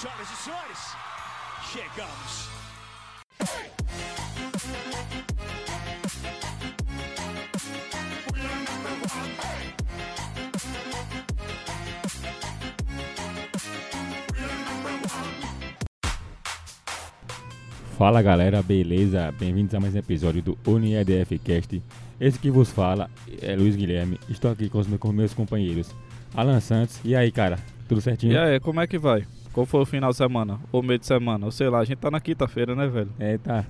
Senhoras e senhores, chegamos. Fala galera, beleza? Bem-vindos a mais um episódio do UniEDF Cast. Esse que vos fala é Luiz Guilherme. Estou aqui com os meus, com meus companheiros Alan Santos. E aí, cara? Tudo certinho? E aí, como é que vai? Qual foi o final de semana? Ou meio de semana? Ou sei lá, a gente tá na quinta-feira, né, velho? É, tá.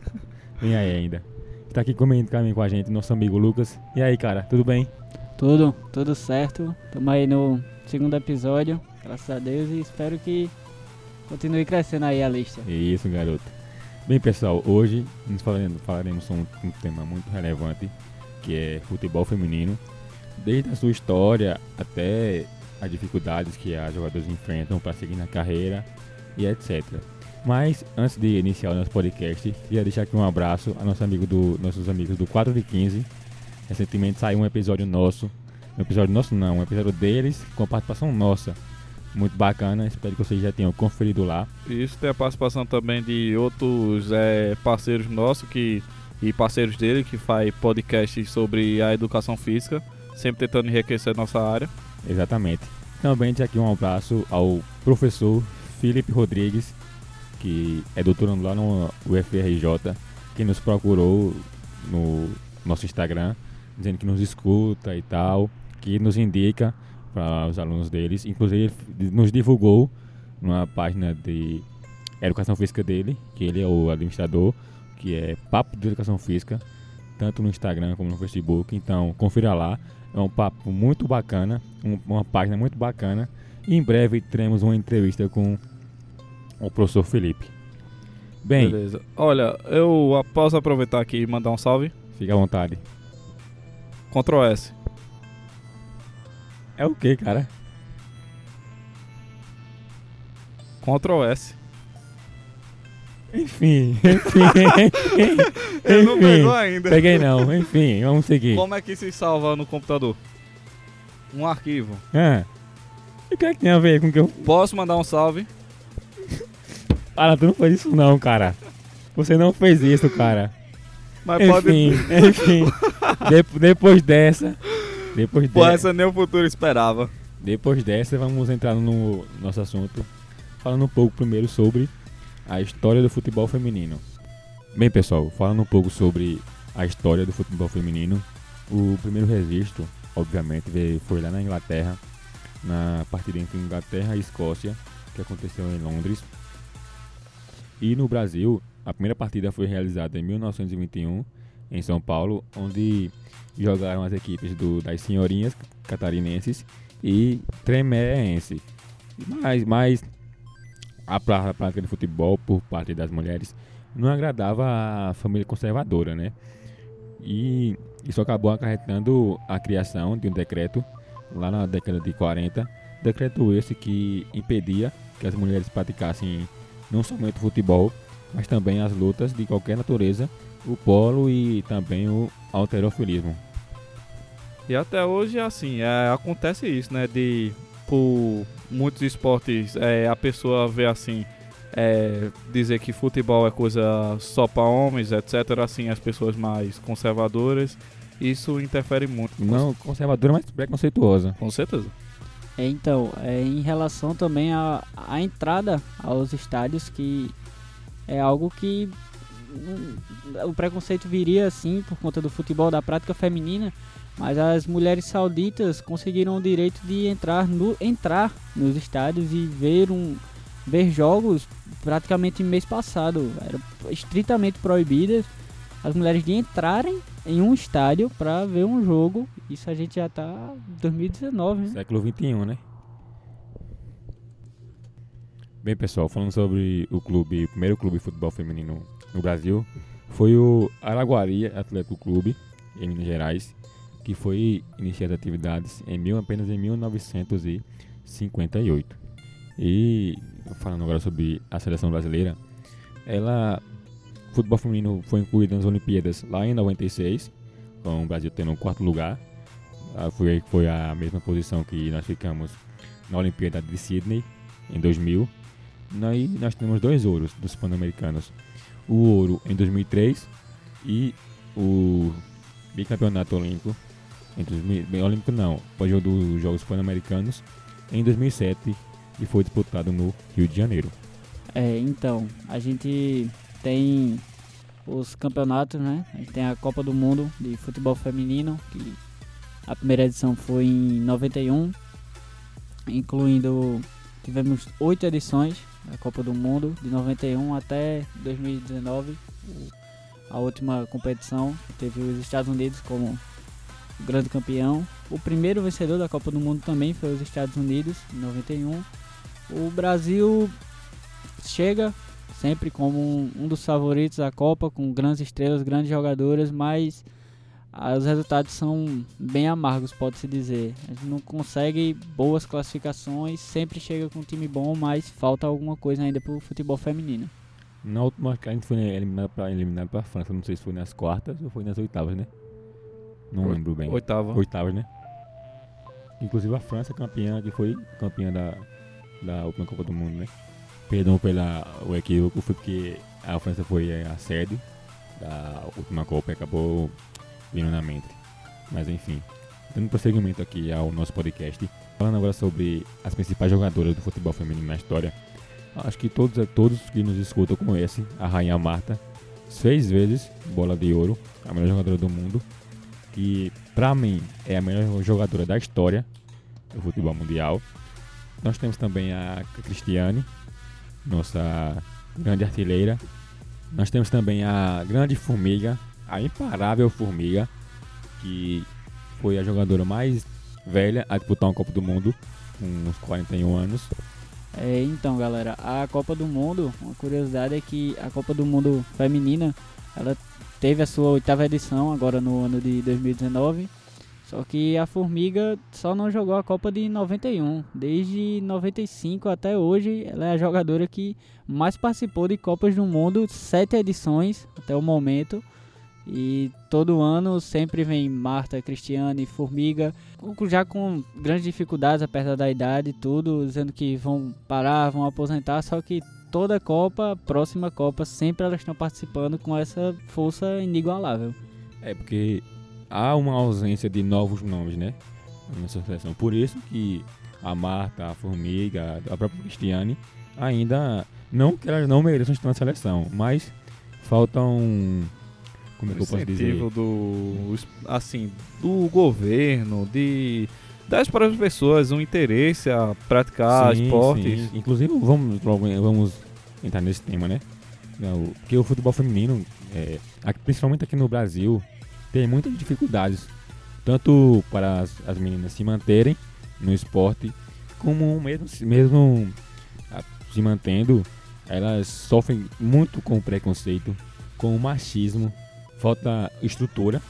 Vem aí ainda. Está aqui comentando com a gente nosso amigo Lucas. E aí, cara? Tudo bem? Tudo, tudo certo. Estamos aí no segundo episódio, graças a Deus, e espero que continue crescendo aí a lista. Isso, garoto. Bem, pessoal, hoje nos falaremos, falaremos sobre um, um tema muito relevante, que é futebol feminino. Desde a sua história até as dificuldades que as jogadoras enfrentam para seguir na carreira e etc. Mas antes de iniciar o nosso podcast, queria deixar aqui um abraço a nosso amigo do, nossos amigos do 4 de 15. Recentemente saiu um episódio nosso, um episódio nosso não, um episódio deles com a participação nossa. Muito bacana, espero que vocês já tenham conferido lá. Isso tem a participação também de outros é, parceiros nossos que, e parceiros dele que faz podcasts sobre a educação física, sempre tentando enriquecer nossa área. Exatamente. Também aqui um abraço ao professor Felipe Rodrigues, que é doutorando lá no UFRJ, que nos procurou no nosso Instagram, dizendo que nos escuta e tal, que nos indica para os alunos deles. Inclusive, ele nos divulgou numa página de educação física dele, que ele é o administrador, que é Papo de Educação Física, tanto no Instagram como no Facebook. Então, confira lá. É um papo muito bacana, um- uma página muito bacana. E em breve teremos uma entrevista com o professor Felipe. Bem, Beleza. Olha, eu posso aproveitar aqui e mandar um salve? fica à vontade. Ctrl S. É o que, cara? Ctrl S. Enfim, enfim, enfim. Ele não pegou ainda. Peguei não, enfim, vamos seguir. Como é que se salva no computador? Um arquivo. Ah, e o que é que tem a ver com o que eu Posso mandar um salve? Fala, tu não fez isso não, cara. Você não fez isso, cara. Mas pode. Enfim, enfim. De- depois dessa, depois Pô, dessa, essa nem o futuro esperava. depois dessa, vamos entrar no nosso assunto, falando um pouco primeiro sobre a história do futebol feminino. Bem, pessoal, falando um pouco sobre a história do futebol feminino, o primeiro registro, obviamente, foi lá na Inglaterra, na partida entre Inglaterra e Escócia, que aconteceu em Londres. E no Brasil, a primeira partida foi realizada em 1921, em São Paulo, onde jogaram as equipes do, das senhorinhas catarinenses e tremeense. Mas, mas a prática de futebol por parte das mulheres não agradava a família conservadora, né? E isso acabou acarretando a criação de um decreto lá na década de 40, decreto esse que impedia que as mulheres praticassem não somente o futebol, mas também as lutas de qualquer natureza, o polo e também o alterofilismo. E até hoje, assim, é, acontece isso, né? De por muitos esportes é, a pessoa vê assim, é, dizer que futebol é coisa só para homens, etc. Assim, as pessoas mais conservadoras, isso interfere muito. Não conservadora, mas preconceituosa. Com certeza. É, então, é, em relação também à à entrada aos estádios, que é algo que hum, o preconceito viria assim por conta do futebol, da prática feminina, mas as mulheres sauditas conseguiram o direito de entrar, no, entrar nos estádios e ver, um, ver jogos praticamente mês passado. Era estritamente proibidas as mulheres de entrarem em um estádio para ver um jogo. Isso a gente já tá em 2019, né? Século XXI, né? Bem, pessoal, falando sobre o clube, o primeiro clube de futebol feminino no Brasil, foi o Araguari Atlético Clube, em Minas Gerais, que foi iniciado atividades em mil, apenas em 1958. E falando agora sobre a seleção brasileira, ela, o futebol feminino foi incluído nas Olimpíadas lá em 96, com o Brasil tendo o quarto lugar. Ah, Foi, foi a mesma posição que nós ficamos na Olimpíada de Sydney em 2000. nós, nós temos dois ouros dos Pan-Americanos. O ouro em 2003 e o bicampeonato olímpico. Em 2000, bem, olímpico não, pode jogo dos Jogos Pan-Americanos em 2007 e foi disputado no Rio de Janeiro. É, então, a gente tem os campeonatos, né? A gente tem a Copa do Mundo de futebol feminino, que a primeira edição foi em 91, incluindo tivemos oito edições da Copa do Mundo de 91 até 2019, o- a última competição teve os Estados Unidos como grande campeão. O primeiro vencedor da Copa do Mundo também foi os Estados Unidos em 91. O Brasil chega sempre como um, dos favoritos da Copa, com grandes estrelas, grandes jogadoras, mas ah, os resultados são bem amargos, pode-se dizer. A gente não consegue boas classificações, sempre chega com um time bom, mas falta alguma coisa ainda pro futebol feminino. Na última a gente foi eliminado para pra França, não sei se foi nas quartas ou foi nas oitavas, né? Não lembro bem. Oitava. Oitavas, né? Inclusive a França campeã, que foi campeã da, da última Copa do Mundo, né? Perdão pela o equívoco, foi porque a França foi eh, a sede da última Copa e acabou vindo na mente. Mas enfim, dando prosseguimento aqui ao nosso podcast, falando agora sobre as principais jogadoras do futebol feminino na história. Acho que todos, todos que nos escutam conhecem a Rainha Marta, seis vezes bola de ouro, a melhor jogadora do mundo, que pra mim é a melhor jogadora da história do futebol mundial. Nós temos também a Cristiane, nossa grande artilheira. Nós temos também a grande Formiga, a imparável Formiga, que foi a jogadora mais velha a disputar uma Copa do Mundo, com uns 41 anos. É, então, galera, a Copa do Mundo, uma curiosidade é que a Copa do Mundo feminina, ela teve a sua oitava edição agora no ano de 2019. Só que a Formiga só não jogou a Copa de 91. Desde 95 até hoje, ela é a jogadora que mais participou de Copas do Mundo, sete edições até o momento. E todo ano sempre vem Marta, Cristiane, Formiga, já com grandes dificuldades, apesar da idade e tudo, dizendo que vão parar, vão aposentar, só que toda Copa, próxima Copa, sempre elas estão participando com essa força inigualável. É porque há uma ausência de novos nomes, né? Na seleção. Por isso que a Marta, a Formiga, a própria Cristiane ainda. Não que elas não mereçam estar na seleção, mas faltam. Como é que eu posso dizer? do assim do governo de das próprias pessoas um interesse a praticar Sim, esportes sim. Inclusive, vamos, vamos entrar nesse tema, né? Porque o futebol feminino, é, principalmente aqui no Brasil, tem muitas dificuldades. Tanto para as, as meninas se manterem no esporte, como mesmo, mesmo se mantendo, elas sofrem muito com o preconceito, com o machismo, falta estrutura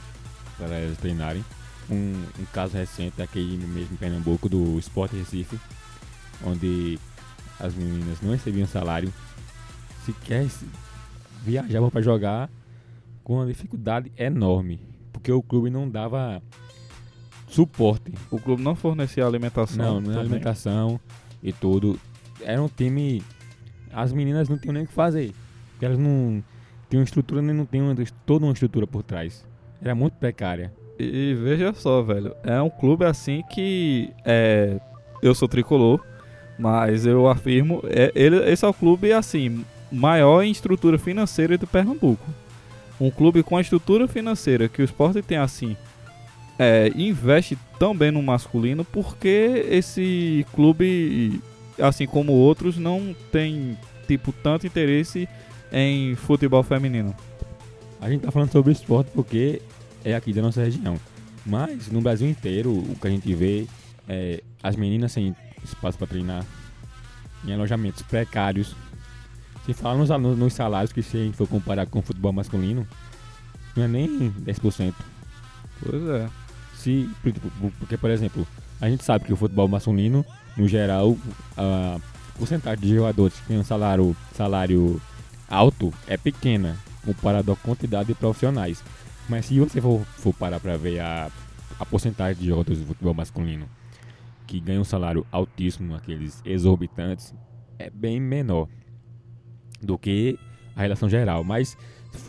para elas treinarem. Um, um caso recente aqui mesmo em Pernambuco do Sport Recife, onde as meninas não recebiam salário, sequer se- viajavam para jogar com uma dificuldade enorme, porque o clube não dava suporte, o clube não fornecia alimentação não, não alimentação e tudo. Era um time, as meninas não tinham nem o que fazer, porque elas não tinham estrutura nem não tinham toda uma estrutura por trás. Era muito precária. E veja só, velho, é um clube assim que é, eu sou tricolor, mas eu afirmo, é, ele, esse é o clube assim maior em estrutura financeira do Pernambuco. Um clube com a estrutura financeira que o esporte tem assim, é, investe também no masculino, porque esse clube, assim como outros, não tem tipo tanto interesse em futebol feminino. A gente tá falando sobre esporte porque é aqui da nossa região. Mas no Brasil inteiro, o que a gente vê é as meninas sem espaço para treinar, em alojamentos precários. Se falar nos, nos, nos salários, que se a gente for comparar com o futebol masculino, não é nem 10%. Pois é. Se, por- por- porque, por exemplo, a gente sabe que o futebol masculino, no geral, a porcentagem de jogadores que tem um salário, salário alto é pequena, comparado à quantidade de profissionais. Mas se você for, for parar para ver a, a porcentagem de jogadores de futebol masculino que ganham um salário altíssimo, aqueles exorbitantes, é bem menor do que a relação geral. Mas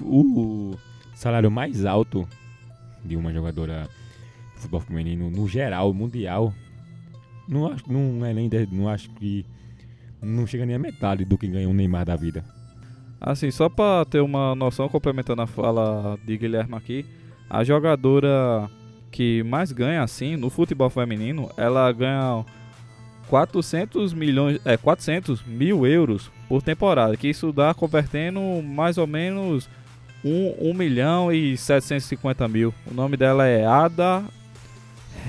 o salário mais alto de uma jogadora de futebol feminino no geral, mundial, não acho, não é nem não acho que não chega nem a metade do que ganha um Neymar da vida. Assim, só pra ter uma noção, complementando a fala de Guilherme aqui, a jogadora que mais ganha, assim, no futebol feminino, ela ganha 400 milhões, é, 400 mil euros por temporada, que isso dá convertendo mais ou menos 1, 1 milhão e 750 mil. O nome dela é Ada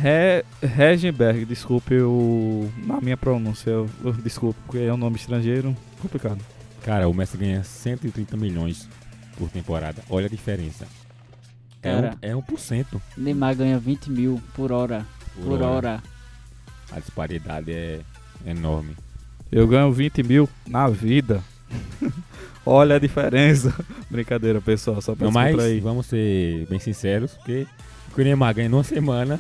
Re Regenberg, desculpe o, na minha pronúncia, eu- eu- desculpe, porque é um nome estrangeiro, complicado. Cara, o Messi ganha 130 milhões por temporada. Olha a diferença. É, Cara. um, é 1% Neymar ganha 20 mil por hora. por, Por, hora. A disparidade é enorme. Eu ganho 20 mil na vida. Olha a diferença. Brincadeira, pessoal, só pra Não, mas descontrair. vamos ser bem sinceros, porque o que o Neymar ganha numa semana,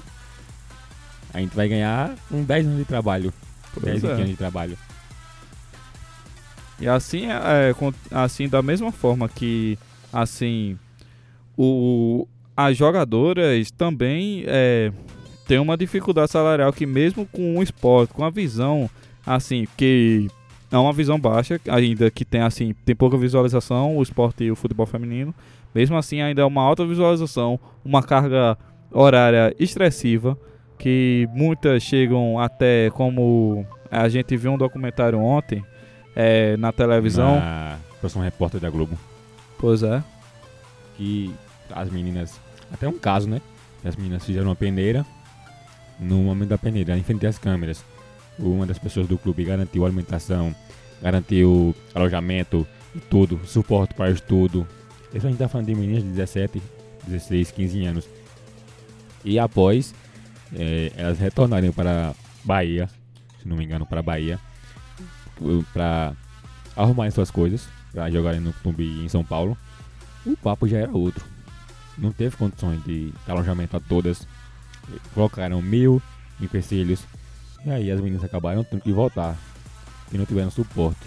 a gente vai ganhar com 10 anos de trabalho. Pois 10 é. anos de trabalho. E assim, é, com- assim, da mesma forma que, assim, o, as jogadoras também é, têm uma dificuldade salarial que mesmo com o esporte, com a visão, assim, que é uma visão baixa, ainda que tem, assim, tem pouca visualização, o esporte e o futebol feminino, mesmo assim ainda é uma alta visualização, uma carga horária estressiva, que muitas chegam até como a gente viu um documentário ontem, é, na televisão. Na próxima repórter da Globo. Pois é. Que as meninas. Até um caso, né? As meninas fizeram uma peneira. No momento da peneira, em frente às câmeras. Uma das pessoas do clube garantiu alimentação, garantiu alojamento e tudo, suporte para estudo. Isso a gente tá falando de meninas de 17, 16, 15 anos. E após eh, elas retornarem para Bahia, se não me engano, para Bahia, para arrumarem suas coisas, para jogarem no clube em São Paulo, o papo já era outro. Não teve condições de alojamento a todas. Colocaram mil empecilhos. E aí as meninas acabaram tendo que voltar. E não tiveram suporte.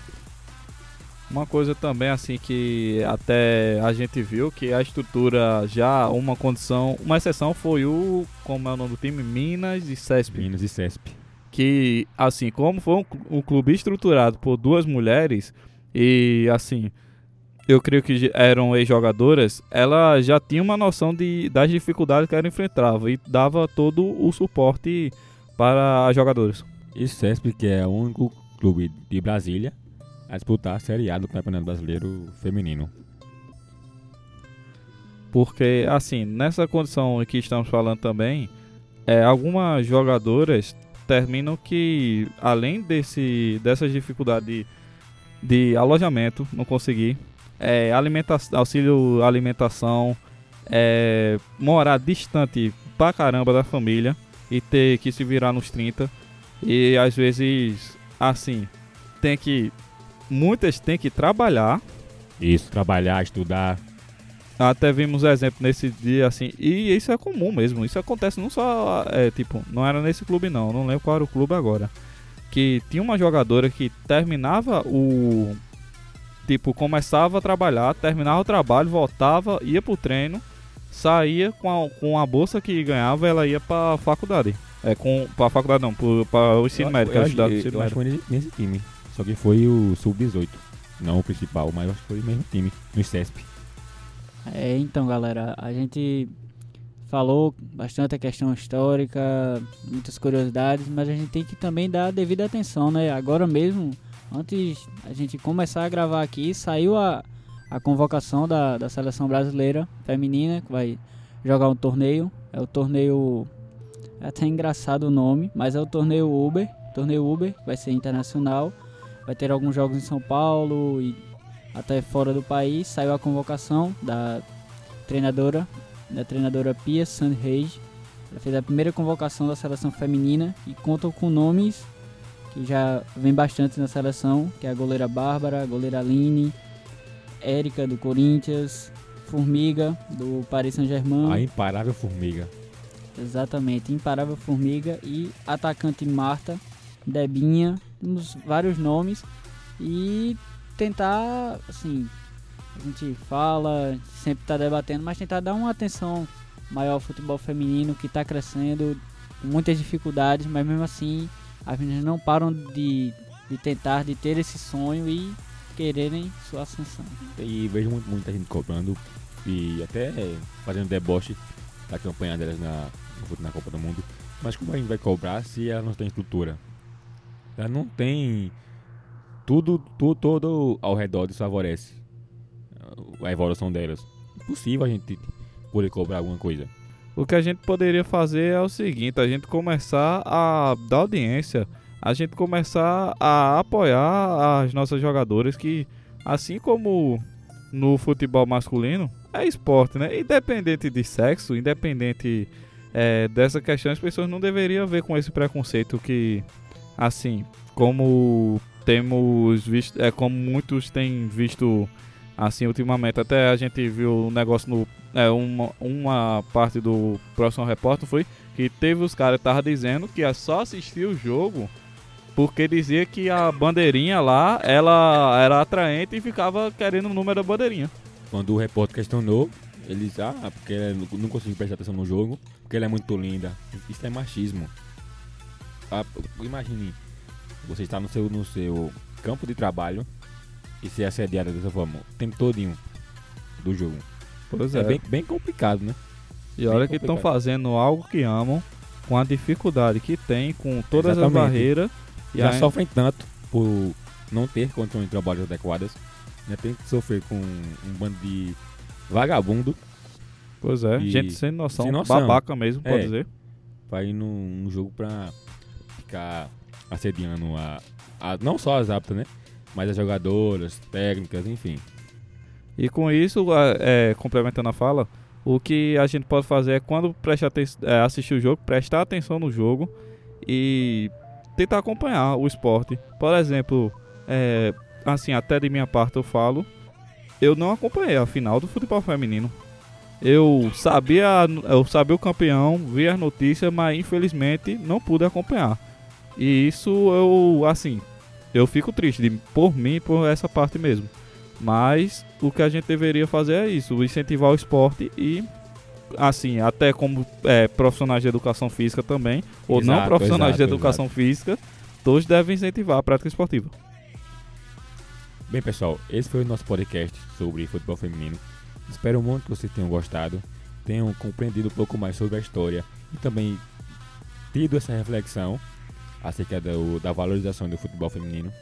Uma coisa também assim que até a gente viu que a estrutura já uma condição, uma exceção foi o como é o nome do time Minas e Cesp, Minas e CESP. Que assim como foi um, um clube estruturado por duas mulheres e assim eu creio que eram ex-jogadoras, ela já tinha uma noção de, das dificuldades que ela enfrentava e dava todo o suporte para as jogadoras. E CESP, que é o único clube de Brasília a disputar a Série A do Campeonato Brasileiro Feminino. Porque, assim, nessa condição que estamos falando também, é, algumas jogadoras terminam que, além desse, dessas dificuldades de, de alojamento, não conseguir, é, alimenta auxílio alimentação, é, morar distante pra caramba da família e ter que se virar nos 30. E às vezes, assim, tem que. Muitas têm que trabalhar Isso, trabalhar, estudar. Até vimos exemplo nesse dia assim, e isso é comum mesmo. Isso acontece não só, é, tipo, não era nesse clube não, não lembro qual era o clube agora. Que tinha uma jogadora que terminava o. Tipo, começava a trabalhar, terminava o trabalho, voltava, ia pro treino, saía com a, com a bolsa que ganhava, ela ia pra faculdade. É, com, pra faculdade não, pro, pra o ensino Eu- médico, eu, estudava eu, ensino eu acho que nesse, time. Só que foi o Sub-18. Não o principal, mas acho que foi o mesmo time, no CESP. É, então, galera, a gente falou bastante a questão histórica, muitas curiosidades, mas a gente tem que também dar a devida atenção, né? Agora mesmo, antes a gente começar a gravar aqui, saiu a, a convocação da, da seleção brasileira feminina, que vai jogar um torneio. É o torneio. É até engraçado o nome, mas é o torneio Uber. Torneio Uber, vai ser internacional. Vai ter alguns jogos em São Paulo e até fora do país. Saiu a convocação da treinadora, da treinadora Pia Sandhage. Ela fez a primeira convocação da seleção feminina e conta com nomes que já vem bastante na seleção, que é a goleira Bárbara, a goleira Aline, Érica do Corinthians, Formiga do Paris Saint-Germain. A imparável formiga. Exatamente, Imparável Formiga e atacante Marta, Debinha, temos vários nomes. e tentar, assim, a gente fala, sempre está debatendo, mas tentar dar uma atenção maior ao futebol feminino que está crescendo, com muitas dificuldades, mas mesmo assim as meninas não param de, de tentar, de ter esse sonho e quererem sua ascensão. E vejo muito, muita gente cobrando e até fazendo deboche da campanha delas na, na Copa do Mundo. Mas como a gente vai cobrar se ela não tem estrutura? Ela não tem. Tudo, tudo todo ao redor desfavorece a evolução delas. Impossível a gente poder cobrar alguma coisa. O que a gente poderia fazer é o seguinte: a gente começar a dar audiência, a gente começar a apoiar as nossas jogadoras que, assim como no futebol masculino, é esporte, né? Independente de sexo, independente é, dessa questão, as pessoas não deveriam ver com esse preconceito que, assim, como temos visto, é como muitos têm visto assim ultimamente. Até a gente viu um negócio no é, uma, uma parte do próximo repórter foi que teve os caras estavam dizendo que é só assistir o jogo porque dizia que a bandeirinha lá ela era atraente e ficava querendo o número da bandeirinha. Quando o repórter questionou, eles, ah, porque ela não conseguiu prestar atenção no jogo, porque ela é muito linda. Isso é machismo. Ah, imagine, você está no seu, no seu campo de trabalho e ser assediada dessa forma o tempo todinho do jogo. Pois É, é. bem, bem complicado, né? e olha bem que estão fazendo algo que amam, com a dificuldade que tem, com todas as Exatamente. barreiras. E Já aí- sofrem tanto por não ter condições de trabalho adequadas. Já tem que sofrer com um bando de vagabundo Pois é, E- gente sem noção, sem noção. babaca mesmo, pode É. dizer. pra ir num, num jogo pra ficar assediando a, a- não só as aptas, né? Mas as jogadoras, técnicas, enfim. E com isso, é, complementando a fala, o que a gente pode fazer é quando prestar é, assistir o jogo, prestar atenção no jogo e tentar acompanhar o esporte. Por exemplo, é, assim, até de minha parte eu falo, eu não acompanhei a final do futebol feminino. Eu sabia, eu sabia o campeão, vi as notícias, mas infelizmente não pude acompanhar. E isso eu, assim, eu fico triste de, por mim, por essa parte mesmo. Mas o que a gente deveria fazer é isso, incentivar o esporte e assim, até como é, profissionais de educação física também, ou não Exato, profissionais de exato, educação física, todos devem incentivar a prática esportiva. Bem, pessoal, esse foi o nosso podcast sobre futebol feminino. Espero muito que vocês tenham gostado, tenham compreendido um pouco mais sobre a história e também tido essa reflexão acerca do- da valorização do futebol feminino,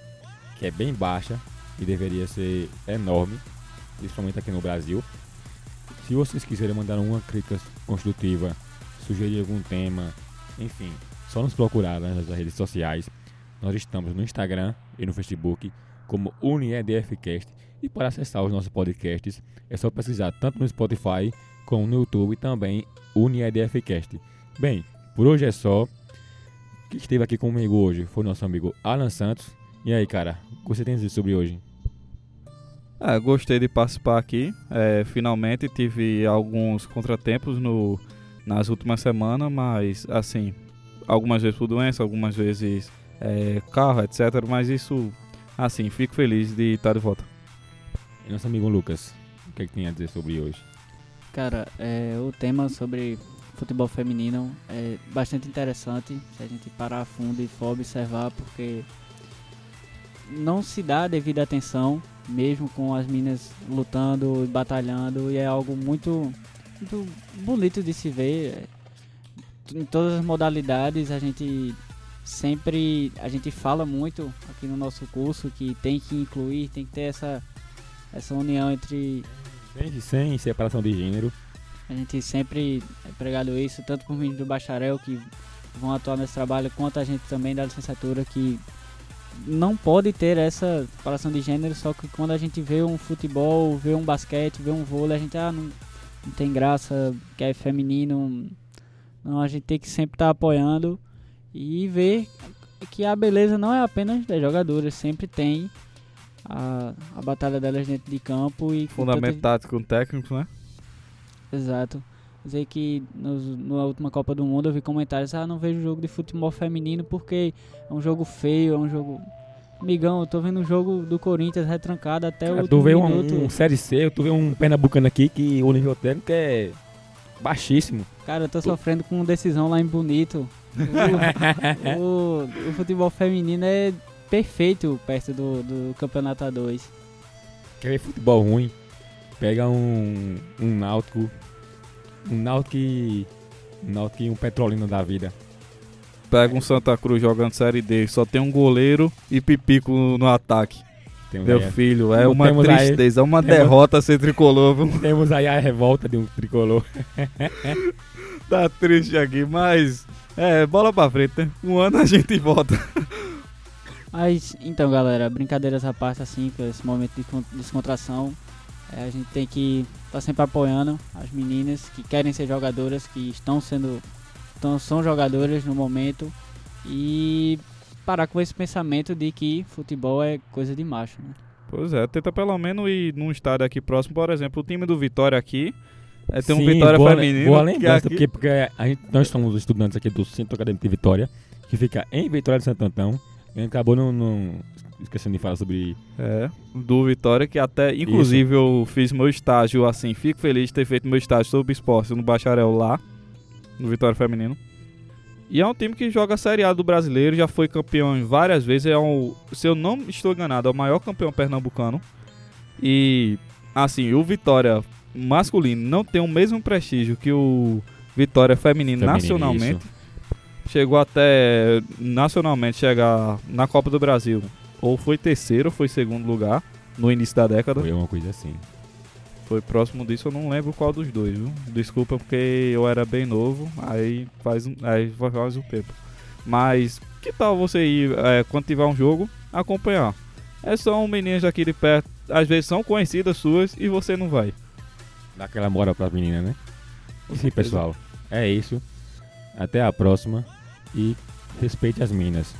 que é bem baixa e deveria ser enorme, principalmente aqui no Brasil. Se vocês quiserem mandar uma crítica construtiva, sugerir algum tema, enfim, só nos procurar nas redes sociais. Nós estamos no Instagram e no Facebook como UniEDFcast. E para acessar os nossos podcasts é só pesquisar tanto no Spotify como no YouTube e também UniEDFcast. Bem, por hoje é só. Quem esteve aqui comigo hoje foi nosso amigo Alan Santos. E aí, cara, o que você tem a dizer sobre hoje? É, gostei de participar aqui. É, finalmente tive alguns contratempos no, nas últimas semanas, mas assim, algumas vezes por doença, algumas vezes é, carro, etc. Mas isso, assim, fico feliz de estar de volta. E nosso amigo Lucas, o que, é que tem a dizer sobre hoje? Cara, é, o tema sobre futebol feminino é bastante interessante se a gente parar a fundo e for observar, porque não se dá a devida atenção, mesmo com as meninas lutando e batalhando, e é algo muito, muito bonito de se ver. Em todas as modalidades, a gente sempre a gente fala muito aqui no nosso curso que tem que incluir, tem que ter essa, essa união entre Sem, sem separação de gênero. A gente sempre é pregado isso, tanto por meninos do bacharel que vão atuar nesse trabalho, quanto a gente também da licenciatura que não pode ter essa separação de gênero, só que quando a gente vê um futebol, vê um basquete, vê um vôlei, a gente ah, não, não tem graça, que é feminino. Não, a gente tem que sempre estar apoiando e ver que a beleza não é apenas das jogadoras, sempre tem a, a batalha delas dentro de campo e com Fundamento tático técnico, né? Exato. Dizer que nos, na última Copa do Mundo eu vi comentários, ah, não vejo jogo de futebol feminino porque é um jogo feio, é um jogo. Amigão, eu tô vendo um jogo do Corinthians retrancado até o Cara, tu último vê um, minuto. um Série C, tu vê um Pernambucano aqui que o nível técnico é baixíssimo. Cara, eu tô sofrendo com decisão lá em Bonito. O, o- o futebol feminino é perfeito perto do, do campeonato A2. Quer ver futebol ruim? Pega um, um Náutico, um Náutico e um Náutico e um Petrolina da vida. Pega um Santa Cruz jogando Série D, só tem um goleiro e pipico no ataque. Temos Meu aí, filho, é uma temos aí- tristeza, é uma temos- derrota ser tricolor, viu? temos aí a revolta de um tricolor. Tá triste aqui, mas. É, bola pra frente, né? Um ano a gente volta. Mas, então, galera, brincadeiras à parte, assim, com esse momento de con- descontração, é, a gente tem que estar sempre apoiando as meninas que querem ser jogadoras, que estão sendo, estão, são jogadoras no momento, e parar com esse pensamento de que futebol é coisa de macho, né? Pois é, tenta pelo menos ir num estádio aqui próximo, por exemplo, o time do Vitória aqui. É, tem um Sim, Vitória boa, feminino. Boa que lembrança, aqui- porque, porque a gente, nós somos estudantes aqui do Centro Acadêmico de Vitória, que fica em Vitória de Santo Antão. E a gente acabou não, não- esquecendo de falar sobre. É, do Vitória, que até, inclusive, eu fiz meu estágio assim. Fico feliz de ter feito meu estágio sobre esporte no Bacharel lá, no Vitória Feminino. E é um time que joga a Série A do brasileiro, já foi campeão em várias vezes. É um, se eu não estou enganado, é o maior campeão pernambucano. E, assim, o Vitória masculino não tem o mesmo prestígio que o Vitória feminino, Feminino, nacionalmente. isso. Chegou até nacionalmente chegar na Copa do Brasil. Ou foi terceiro ou foi segundo lugar no início da década. Foi uma coisa assim. Foi próximo disso, eu não lembro qual dos dois, viu? Desculpa porque eu era bem novo, aí faz, um- aí faz um tempo. Mas que tal você ir, é, quando tiver um jogo, acompanhar? É só um meninas aqui de perto, às vezes são conhecidas suas e você não vai. Dá aquela moral pras meninas, né? Sim, pessoal. É isso. Até a próxima. E respeite as minas.